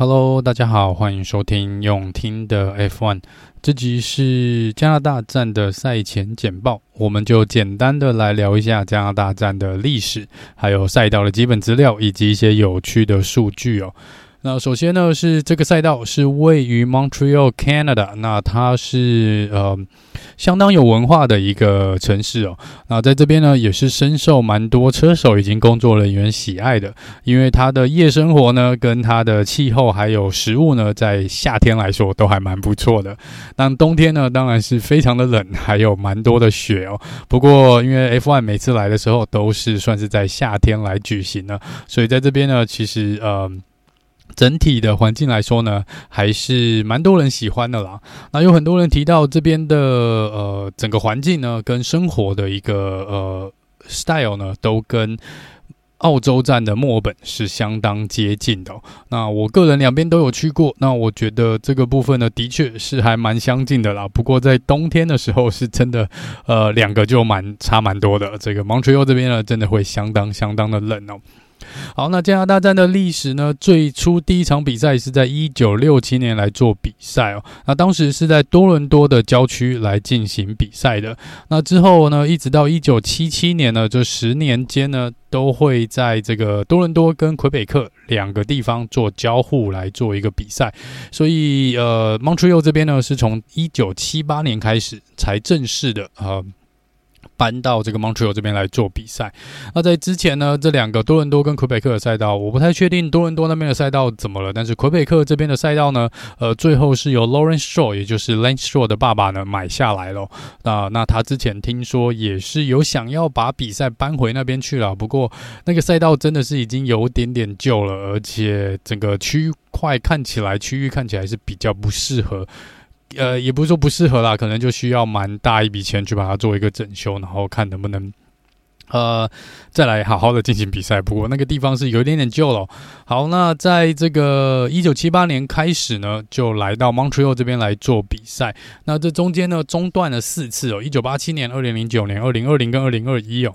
Hello，大家好，欢迎收听用听的 F1。这集是加拿大站的赛前简报，我们就简单的来聊一下加拿大站的历史，还有赛道的基本资料，以及一些有趣的数据哦。那首先呢，是这个赛道是位于 Montreal, Canada。那它是呃相当有文化的一个城市哦。那在这边呢，也是深受蛮多车手以及工作人员喜爱的，因为它的夜生活呢，跟它的气候还有食物呢，在夏天来说都还蛮不错的。那冬天呢，当然是非常的冷，还有蛮多的雪哦。不过因为 F1 每次来的时候都是算是在夏天来举行的，所以在这边呢，其实呃。整体的环境来说呢，还是蛮多人喜欢的啦。那有很多人提到这边的呃整个环境呢，跟生活的一个呃 style 呢，都跟澳洲站的墨尔本是相当接近的。那我个人两边都有去过，那我觉得这个部分呢，的确是还蛮相近的啦。不过在冬天的时候，是真的呃两个就蛮差蛮多的。这个 Montreal 这边呢，真的会相当相当的冷哦。好，那加拿大站的历史呢？最初第一场比赛是在一九六七年来做比赛哦。那当时是在多伦多的郊区来进行比赛的。那之后呢，一直到一九七七年呢，这十年间呢，都会在这个多伦多跟魁北克两个地方做交互来做一个比赛。所以呃，Montreal 这边呢，是从一九七八年开始才正式的呃。搬到这个 Montreal 这边来做比赛。那在之前呢，这两个多伦多跟魁北克的赛道，我不太确定多伦多那边的赛道怎么了。但是魁北克这边的赛道呢，呃，最后是由 Lawrence Shore，也就是 Lance Shore 的爸爸呢买下来了。那那他之前听说也是有想要把比赛搬回那边去了，不过那个赛道真的是已经有点点旧了，而且整个区块看起来区域看起来是比较不适合。呃，也不是说不适合啦，可能就需要蛮大一笔钱去把它做一个整修，然后看能不能呃再来好好的进行比赛。不过那个地方是有一点点旧了。好，那在这个一九七八年开始呢，就来到 Montreal 这边来做比赛。那这中间呢，中断了四次哦，一九八七年、二零零九年、二零二零跟二零二一哦。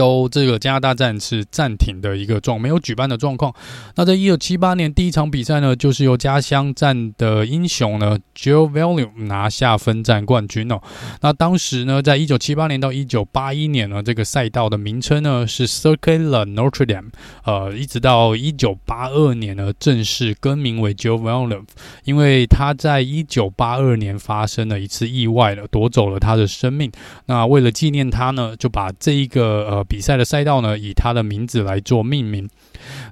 都这个加拿大站是暂停的一个状，没有举办的状况。那在一九七八年第一场比赛呢，就是由家乡站的英雄呢，Gilles Villeneuve 拿下分站冠军哦。那当时呢，在一九七八年到一九八一年呢，这个赛道的名称呢是 Circuit de Notre Dame，呃，一直到一九八二年呢，正式更名为 Gilles Villeneuve，因为他在一九八二年发生了一次意外了，夺走了他的生命。那为了纪念他呢，就把这一个呃。比赛的赛道呢，以他的名字来做命名。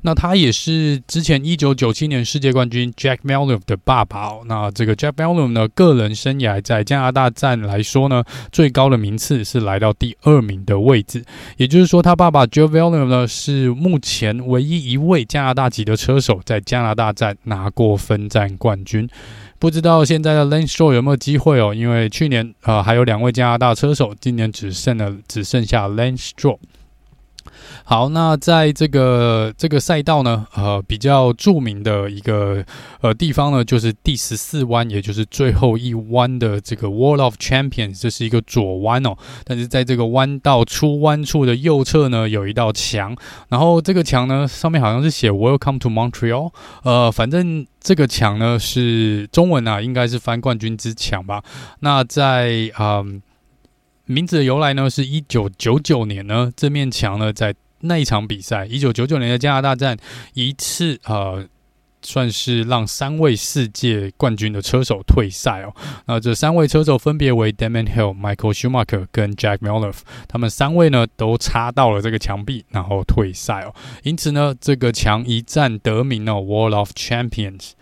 那他也是之前一九九七年世界冠军 Jack Villeneuve 的爸爸。那这个 Jack Villeneuve 呢，个人生涯在加拿大站来说呢，最高的名次是来到第二名的位置。也就是说，他爸爸 Jack Villeneuve 呢，是目前唯一一位加拿大籍的车手在加拿大站拿过分站冠军。不知道现在的 Lane Stroll 有没有机会哦？因为去年呃还有两位加拿大车手，今年只剩了只剩下 Lane Stroll。好，那在这个这个赛道呢，呃，比较著名的一个呃地方呢，就是第十四弯，也就是最后一弯的这个 Wall of Champions，这是一个左弯哦。但是在这个弯道出弯处的右侧呢，有一道墙，然后这个墙呢上面好像是写 Welcome to Montreal，呃，反正这个墙呢是中文啊，应该是翻冠军之墙吧。那在嗯。名字的由来呢，是一九九九年呢，这面墙呢，在那一场比赛，一九九九年的加拿大站，一次呃，算是让三位世界冠军的车手退赛哦。那这三位车手分别为 Damon Hill、Michael Schumacher 跟 Jack Villeneuve，他们三位呢都插到了这个墙壁，然后退赛哦。因此呢，这个墙一战得名哦，Wall of Champions。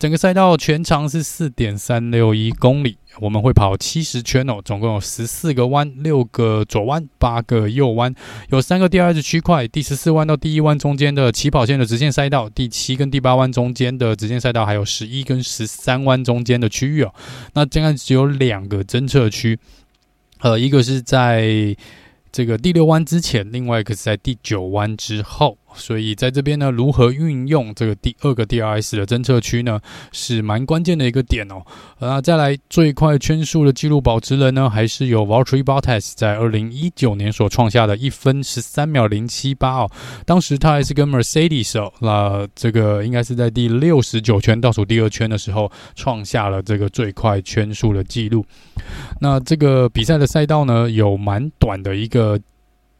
整个赛道全长是四点三六一公里，我们会跑七十圈哦，总共有十四个弯，六个左弯，八个右弯，有三个 DRS 区块。第十四弯到第一弯中间的起跑线的直线赛道，第七跟第八弯中间的直线赛道，还有十一跟十三弯中间的区域哦。那这样只有两个侦测区，呃，一个是在这个第六弯之前，另外一个是在第九弯之后。所以在这边呢，如何运用这个第二个 DRS 的侦测区呢，是蛮关键的一个点哦。那再来最快圈速的纪录保持人呢，还是由 Valtteri Bottas 在二零一九年所创下的一分十三秒零七八哦。当时他还是跟 Mercedes 哦，那这个应该是在第六十九圈倒数第二圈的时候创下了这个最快圈速的纪录。那这个比赛的赛道呢，有蛮短的一个。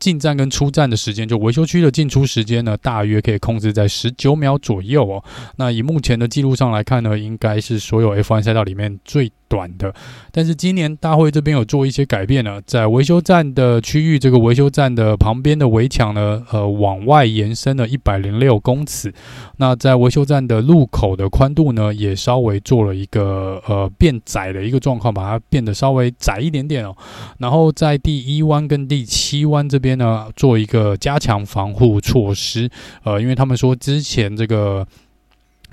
进站跟出站的时间，就维修区的进出时间呢，大约可以控制在十九秒左右哦。那以目前的记录上来看呢，应该是所有 F1 赛道里面最短的。但是今年大会这边有做一些改变呢，在维修站的区域，这个维修站的旁边的围墙呢，呃，往外延伸了一百零六公尺。那在维修站的路口的宽度呢，也稍微做了一个呃变窄的一个状况，把它变得稍微窄一点点哦。然后在第一弯跟第七弯这边。呢，做一个加强防护措施，呃，因为他们说之前这个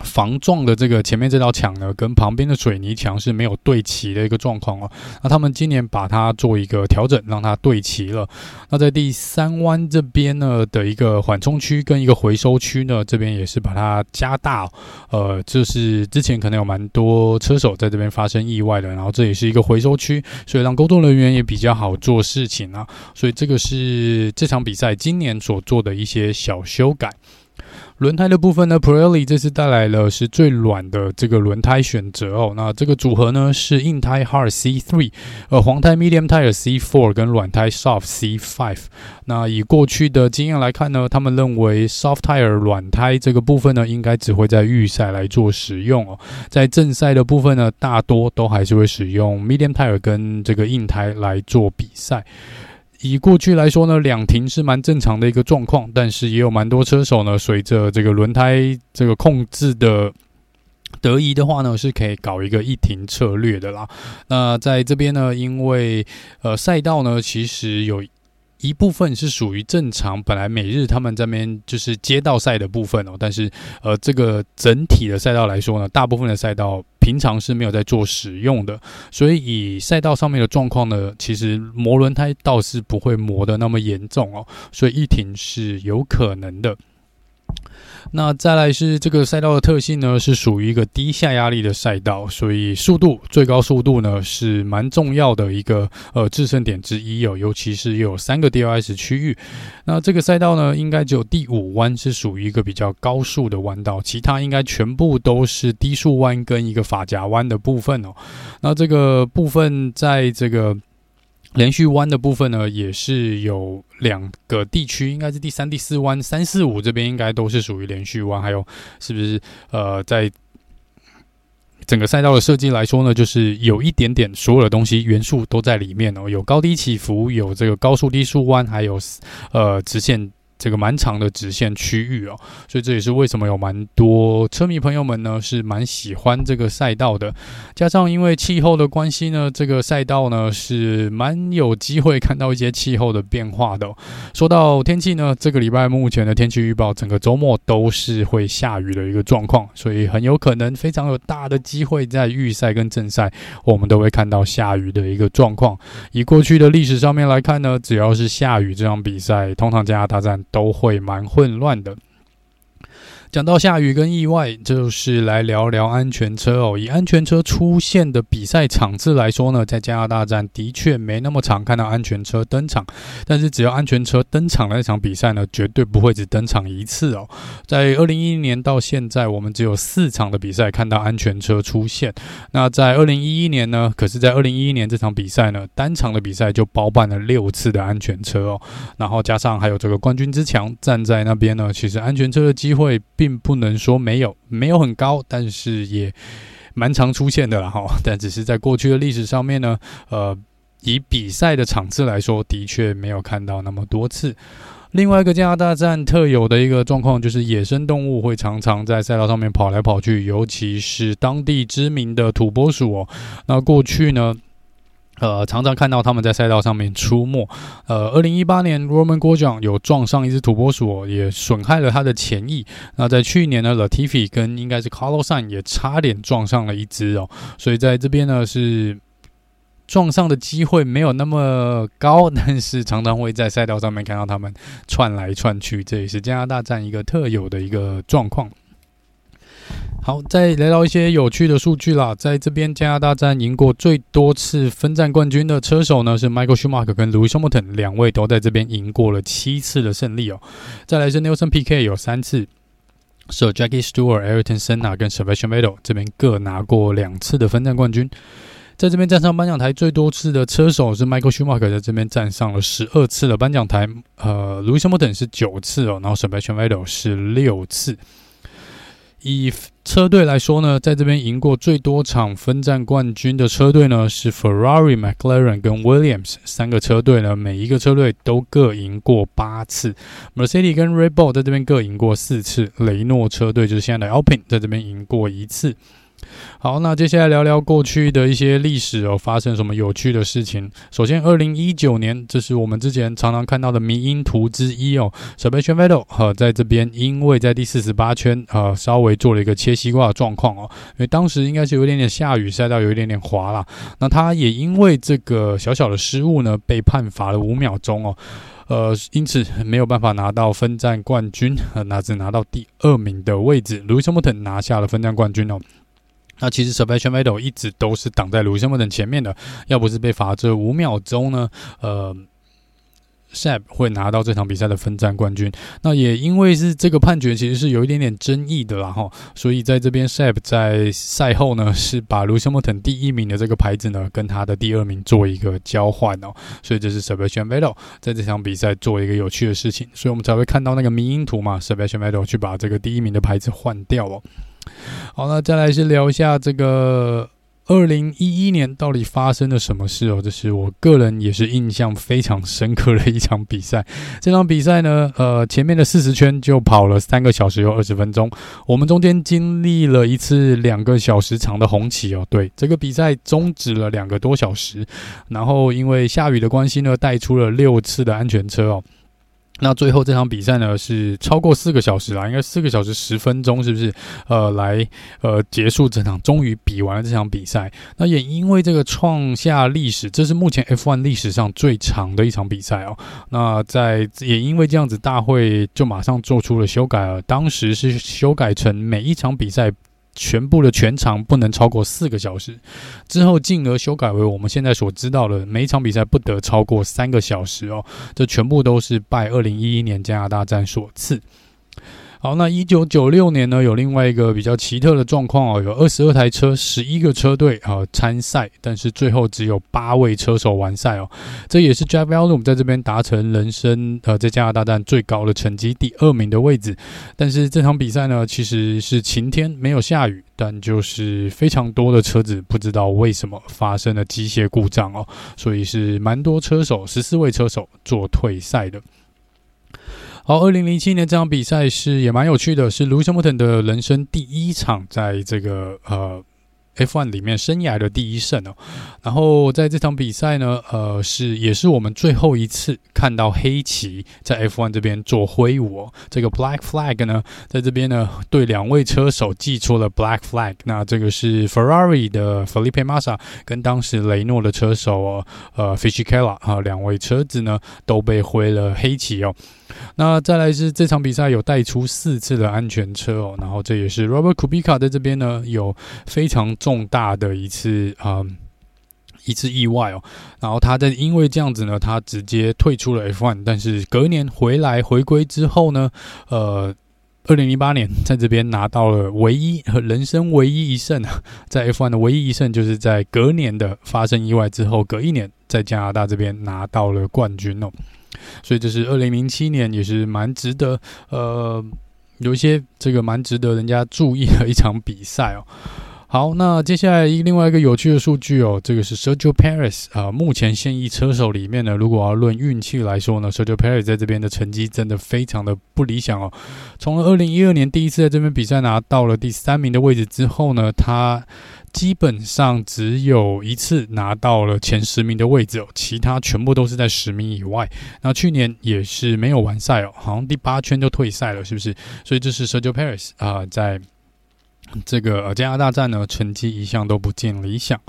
防撞的这个前面这道墙呢，跟旁边的水泥墙是没有对齐的一个状况哦。那他们今年把它做一个调整，让它对齐了。那在第三弯这边呢的一个缓冲区跟一个回收区呢，这边也是把它加大。呃，就是之前可能有蛮多车手在这边发生意外的，然后这也是一个回收区，所以让工作人员也比较好做事情啊。所以这个是这场比赛今年所做的一些小修改。轮胎的部分呢，Pirelli 这次带来了是最软的这个轮胎选择哦。那这个组合呢是硬胎 Hard C3，呃，黄胎 Medium Tire C4 跟软胎 Soft C5。那以过去的经验来看呢，他们认为 Soft Tire 软胎这个部分呢，应该只会在预赛来做使用哦。在正赛的部分呢，大多都还是会使用 Medium Tire 跟这个硬胎来做比赛。以过去来说呢，两停是蛮正常的一个状况，但是也有蛮多车手呢，随着这个轮胎这个控制的得宜的话呢，是可以搞一个一停策略的啦。那在这边呢，因为呃赛道呢，其实有。一部分是属于正常，本来每日他们这边就是街道赛的部分哦，但是呃，这个整体的赛道来说呢，大部分的赛道平常是没有在做使用的，所以以赛道上面的状况呢，其实磨轮胎倒是不会磨得那么严重哦，所以一停是有可能的。那再来是这个赛道的特性呢，是属于一个低下压力的赛道，所以速度最高速度呢是蛮重要的一个呃制胜点之一哦，尤其是有三个 DRS 区域。那这个赛道呢，应该只有第五弯是属于一个比较高速的弯道，其他应该全部都是低速弯跟一个发夹弯的部分哦。那这个部分在这个。连续弯的部分呢，也是有两个地区，应该是第三、第四弯，三四五这边应该都是属于连续弯。还有是不是呃，在整个赛道的设计来说呢，就是有一点点所有的东西元素都在里面哦，有高低起伏，有这个高速低速弯，还有呃直线。这个蛮长的直线区域哦，所以这也是为什么有蛮多车迷朋友们呢是蛮喜欢这个赛道的。加上因为气候的关系呢，这个赛道呢是蛮有机会看到一些气候的变化的。说到天气呢，这个礼拜目前的天气预报，整个周末都是会下雨的一个状况，所以很有可能非常有大的机会在预赛跟正赛，我们都会看到下雨的一个状况。以过去的历史上面来看呢，只要是下雨这场比赛，通常加拿大站。都会蛮混乱的。讲到下雨跟意外，就是来聊聊安全车哦。以安全车出现的比赛场次来说呢，在加拿大站的确没那么常看到安全车登场。但是只要安全车登场的那场比赛呢，绝对不会只登场一次哦。在二零一一年到现在，我们只有四场的比赛看到安全车出现。那在二零一一年呢，可是，在二零一一年这场比赛呢，单场的比赛就包办了六次的安全车哦。然后加上还有这个冠军之强站在那边呢，其实安全车的机会。并并不能说没有，没有很高，但是也蛮常出现的了哈。但只是在过去的历史上面呢，呃，以比赛的场次来说，的确没有看到那么多次。另外一个加拿大站特有的一个状况，就是野生动物会常常在赛道上面跑来跑去，尤其是当地知名的土拨鼠哦。那过去呢，呃，常常看到他们在赛道上面出没。呃，二零一八年，Roman Grosjean 有撞上一只土拨鼠，也损害了他的前翼。那在去年呢，Latifi 跟应该是 Carlos Sain 也差点撞上了一只哦。所以在这边呢是。撞上的机会没有那么高，但是常常会在赛道上面看到他们窜来窜去，这也是加拿大站一个特有的一个状况。好，再来到一些有趣的数据啦，在这边加拿大站赢过最多次分站冠军的车手呢，是 Michael Schumacher 跟 Lewis Hamilton 两位都在这边赢过了七次的胜利哦。再来是 Nelson Piquet 有三次。是 Jackie Stewart、Ayrton Senna 跟 Sebastian Vettel 这边各拿过两次的分站冠军，在这边站上颁奖台最多次的车手是 Michael Schumacher，在这边站上了十二次的颁奖台，呃，Lewis Hamilton 是九次哦，然后 Sebastian Vettel 是六次。以车队来说呢，在这边赢过最多场分站冠军的车队呢是 Ferrari、McLaren 跟 Williams 三个车队呢，每一个车队都各赢过八次。Mercedes 跟 Red Bull 在这边各赢过四次，雷诺车队就是现在的 Alpine 在这边赢过一次。好，那接下来聊聊过去的一些历史哦，发生什么有趣的事情？首先，二零一九年，这是我们之前常常看到的迷因图之一哦。Sebastian Vettel 哈，在这边因为在第四十八圈呃稍微做了一个切西瓜的状况哦，因为当时应该是有一点点下雨，赛道有一点点滑啦。那他也因为这个小小的失误呢，被判罚了五秒钟哦，呃，因此没有办法拿到分站冠军，那只拿到第二名的位置。Lewis Hamilton 拿下了分站冠军哦。那其实 Sebastian Vettel 一直都是挡在 Lewis Hamilton 前面的，要不是被罚这五秒钟呢，呃，Seb 会拿到这场比赛的分站冠军。那也因为是这个判决其实是有一点点争议的啦哈，所以在这边 Seb 在赛后呢是把 Lewis Hamilton 第一名的这个牌子呢跟他的第二名做一个交换哦，所以这是 Sebastian Vettel 在这场比赛做一个有趣的事情，所以我们才会看到那个迷因图嘛，Sebastian Vettel 去把这个第一名的牌子换掉哦。好，那再来是聊一下这个二零一一年到底发生了什么事哦？这是我个人也是印象非常深刻的一场比赛。这场比赛呢，呃，前面的四十圈就跑了三个小时又二十分钟，我们中间经历了一次两个小时长的红旗哦。对，这个比赛终止了两个多小时，然后因为下雨的关系呢，带出了六次的安全车哦。那最后这场比赛呢，是超过四个小时啦，应该四个小时十分钟，是不是？呃，来呃结束这场，终于比完了这场比赛。那也因为这个创下历史，这是目前 F1 历史上最长的一场比赛哦。那在也因为这样子，大会就马上做出了修改了，当时是修改成每一场比赛。全部的全场不能超过四个小时，之后进而修改为我们现在所知道的，每一场比赛不得超过三个小时哦。这全部都是拜二零一一年加拿大站所赐。好，那一九九六年呢，有另外一个比较奇特的状况哦，有二十二台车，十一个车队啊参赛，但是最后只有八位车手完赛哦。这也是 j a v e l l u m 在这边达成人生呃在加拿大站最高的成绩，第二名的位置。但是这场比赛呢，其实是晴天，没有下雨，但就是非常多的车子不知道为什么发生了机械故障哦，所以是蛮多车手，十四位车手做退赛的。好，二零零七年这场比赛是也蛮有趣的，是卢森伯顿的人生第一场在这个呃。F1 里面生涯的第一胜哦，然后在这场比赛呢，呃，是也是我们最后一次看到黑旗在 F1 这边做挥舞哦。这个 Black Flag 呢，在这边呢，对两位车手寄出了 Black Flag。那这个是 Ferrari 的 Felipe Massa 跟当时雷诺的车手哦，呃，Fisichella 啊，两位车子呢都被挥了黑旗哦。那再来是这场比赛有带出四次的安全车哦，然后这也是 Robert Kubica 在这边呢有非常重大的一次啊、嗯、一次意外哦，然后他在因为这样子呢，他直接退出了 F1，但是隔年回来回归之后呢，呃，二零零八年在这边拿到了唯一人生唯一一胜啊，在 F1 的唯一一胜就是在隔年的发生意外之后，隔一年在加拿大这边拿到了冠军哦。所以这是二零零七年，也是蛮值得，呃，有一些这个蛮值得人家注意的一场比赛哦。好，那接下来一另外一个有趣的数据哦，这个是 Sergio Perez 啊，目前现役车手里面呢，如果要论运气来说呢，Sergio Perez 在这边的成绩真的非常的不理想哦。从二零一二年第一次在这边比赛拿到了第三名的位置之后呢，他基本上只有一次拿到了前十名的位置哦，其他全部都是在十名以外。那去年也是没有完赛哦，好像第八圈就退赛了，是不是？所以这是 Sergio Perez 啊，在。这个加拿大站呢，成绩一向都不尽理想。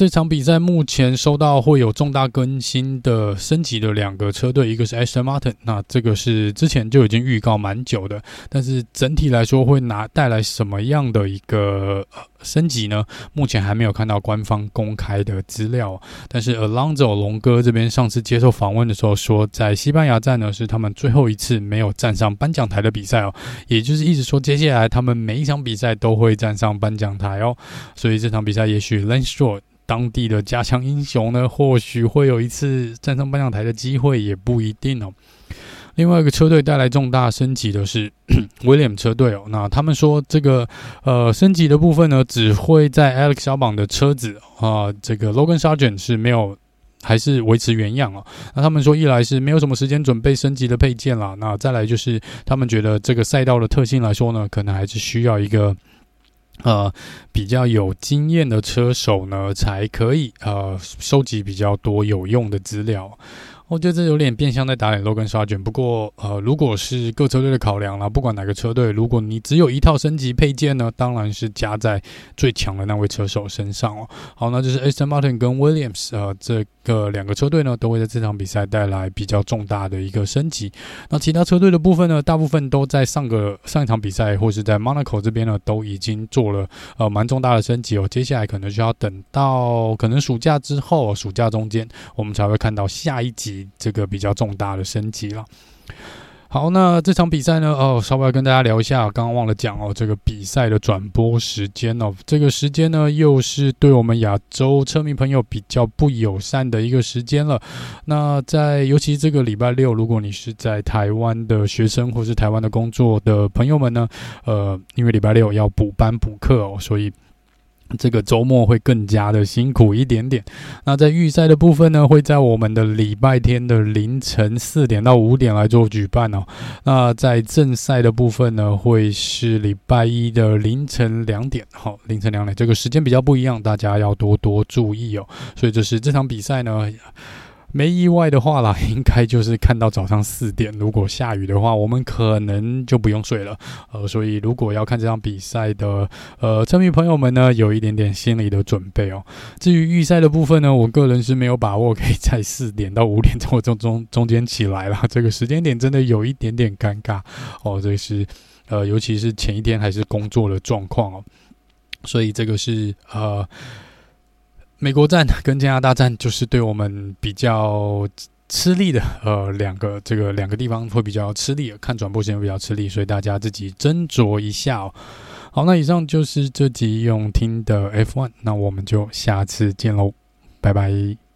这场比赛目前收到会有重大更新的升级的两个车队，一个是 Aston Martin，那这个是之前就已经预告蛮久的，但是整体来说会拿带来什么样的一个升级呢？目前还没有看到官方公开的资料。但是 Alonso 龙哥这边上次接受访问的时候说，在西班牙站呢是他们最后一次没有站上颁奖台的比赛哦，也就是一直说接下来他们每一场比赛都会站上颁奖台哦，所以这场比赛也许 Lance Stroll 当地的加强英雄呢，或许会有一次站上颁奖台的机会，也不一定哦。另外一个车队带来重大升级的是 威廉车队哦，那他们说这个呃升级的部分呢，只会在 Alex 小榜的车子啊、这个 Logan Sargent 是没有，还是维持原样哦。那他们说，一来是没有什么时间准备升级的配件啦，那再来就是他们觉得这个赛道的特性来说呢，可能还是需要一个。呃，比较有经验的车手呢，才可以呃收集比较多有用的资料。我觉得这有点变相在打脸 Logan Sargeant。不过，呃，如果是各车队的考量啦，不管哪个车队，如果你只有一套升级配件呢，当然是加在最强的那位车手身上哦。好，那就是 Aston Martin 跟 Williams 呃，这个两个车队呢，都会在这场比赛带来比较重大的一个升级。那其他车队的部分呢，大部分都在上个上一场比赛或是在 Monaco 这边呢，都已经做了呃蛮重大的升级哦。接下来可能就要等到可能暑假之后，暑假中间，我们才会看到下一集。这个比较重大的升级了。好，那这场比赛呢？哦，稍微要跟大家聊一下，刚刚忘了讲哦，这个比赛的转播时间哦，这个时间呢，又是对我们亚洲车迷朋友比较不友善的一个时间了。那在尤其这个礼拜六，如果你是在台湾的学生或是台湾的工作的朋友们呢，呃，因为礼拜六要补班补课哦，所以。这个周末会更加的辛苦一点点。那在预赛的部分呢，会在我们的礼拜天的凌晨四点到五点来做举办哦。那在正赛的部分呢，会是礼拜一的凌晨两点，好，凌晨两点，这个时间比较不一样，大家要多多注意哦。所以就是这场比赛呢。没意外的话啦，应该就是看到早上四点。如果下雨的话，我们可能就不用睡了。呃，所以如果要看这场比赛的呃车迷朋友们呢，有一点点心理的准备哦。至于预赛的部分呢，我个人是没有把握可以在四点到五点钟中中中间起来了。这个时间点真的有一点点尴尬哦。这是呃，尤其是前一天还是工作的状况哦。所以这个是呃。美国站跟加拿大站就是对我们比较吃力的，呃，两个这个两个地方会比较吃力，看转播时间会比较吃力，所以大家自己斟酌一下哦。好，那以上就是这集用听的 F1，那我们就下次见喽，拜拜。